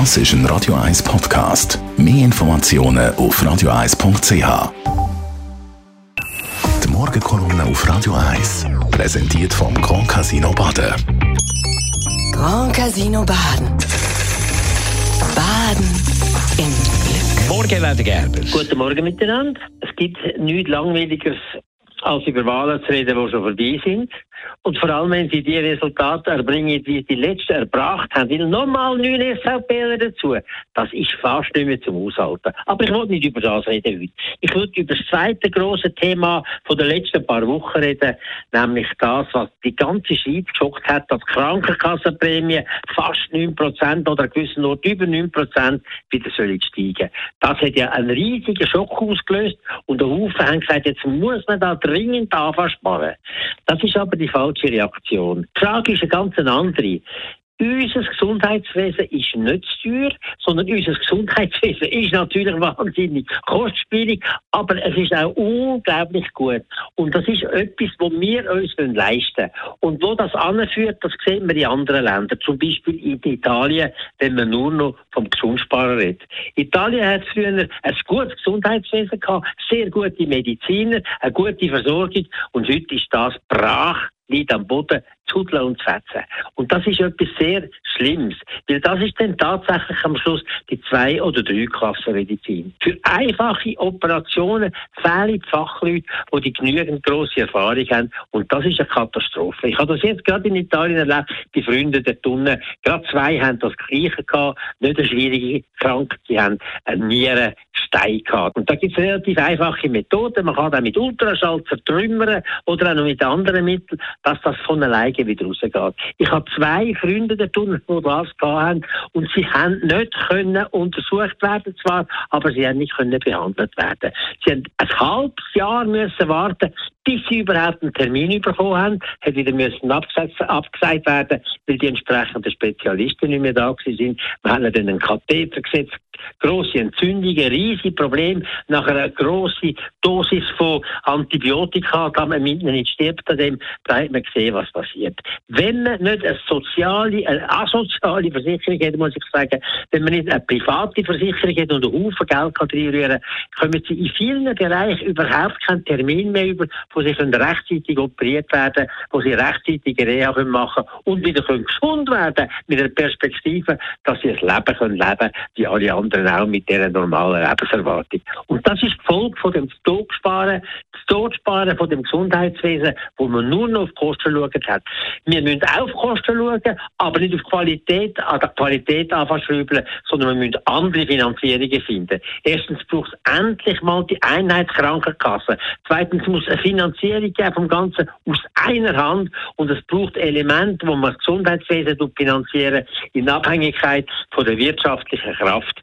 Das ist ein Radio 1 Podcast. Mehr Informationen auf radio1.ch. Die Morgenkolumne auf Radio 1 präsentiert vom Grand Casino Baden. Grand Casino Baden. Baden im Glück. Morgen, Leder Gerber. Guten Morgen miteinander. Es gibt nichts Langweiligeres, als über Wahlen zu reden, die schon vorbei sind. Und vor allem, wenn sie die Resultate erbringen, die sie die letzten erbracht haben, weil nochmal neun SVPler dazu, das ist fast nicht mehr zum Aushalten. Aber ich will nicht über das reden heute. Ich will über das zweite große Thema von den letzten paar Wochen reden, nämlich das, was die ganze Schweiz geschockt hat, dass Krankenkassenprämie fast 9% oder gewissen Ort über 9% wieder sollen steigen. Das hat ja einen riesigen Schock ausgelöst und der Haufen haben gesagt, jetzt muss man da dringend anfangen sparen. Das ist aber die falsche Reaktion. Die Frage ist eine ganz andere. Unser Gesundheitswesen ist nicht teuer, sondern unser Gesundheitswesen ist natürlich wahnsinnig kostspielig, aber es ist auch unglaublich gut. Und das ist etwas, was wir uns leisten können. Und wo das anführt, das sehen wir in anderen Ländern. Zum Beispiel in Italien, wenn man nur noch vom Gesundsparen redet. Italien hat früher ein gutes Gesundheitswesen gehabt, sehr gute Mediziner, eine gute Versorgung und heute ist das brach liegt am Boden zu hudeln und fetzen. Und das ist etwas sehr Schlimmes, weil das ist dann tatsächlich am Schluss die zwei- oder drei Klassenmedizin. Für einfache Operationen fehlen die Fachleute, die die genügend grosse Erfahrung haben und das ist eine Katastrophe. Ich habe das jetzt gerade in Italien erlebt, die Freunde der Tunnel, gerade zwei haben das Gleiche gehabt, nicht eine schwierige Krankheit, die haben eine Nieren Stein gehabt. Und da gibt es relativ einfache Methoden. Man kann auch mit Ultraschall zertrümmern oder auch noch mit anderen Mitteln, dass das von alleine wieder rausgeht. Ich habe zwei Freunde der Tunnel, die das haben und sie haben nicht können untersucht werden zwar, aber sie haben nicht können behandelt werden. Sie haben ein halbes Jahr müssen warten, bis sie überhaupt einen Termin bekommen haben, hat wieder müssen abgesagt, abgesagt werden, weil die entsprechenden Spezialisten nicht mehr da sind. Wir haben dann einen Katheter gesetzt, grosse Entzündungen, riesige Probleme, nach einer grossen Dosis von Antibiotika, da man mit nicht stirbt an dem, da hat man gesehen, was passiert. Wenn man nicht eine soziale, eine asoziale Versicherung hat, muss ich sagen, wenn man nicht eine private Versicherung hat und einen Haufen Geld kann reinrühren kommen sie in vielen Bereichen überhaupt keinen Termin mehr über, wo sie können rechtzeitig operiert werden wo sie rechtzeitig Reha machen können und wieder können gesund werden mit der Perspektive, dass sie ein Leben können leben wie alle anderen auch mit dieser normalen Lebenserwartung. Und das ist die Folge von dem Todsparen, das Todsparen von dem Gesundheitswesen, wo man nur noch auf Kosten schauen hat. Wir müssen auf Kosten schauen, aber nicht auf Qualität, an der Qualität anfangen sondern wir müssen andere Finanzierungen finden. Erstens braucht es endlich mal die Einheitskrankenkasse. Zweitens muss eine Finanzierung geben vom Ganzen aus einer Hand und es braucht Elemente, wo man das Gesundheitswesen finanzieren in Abhängigkeit von der wirtschaftlichen Kraft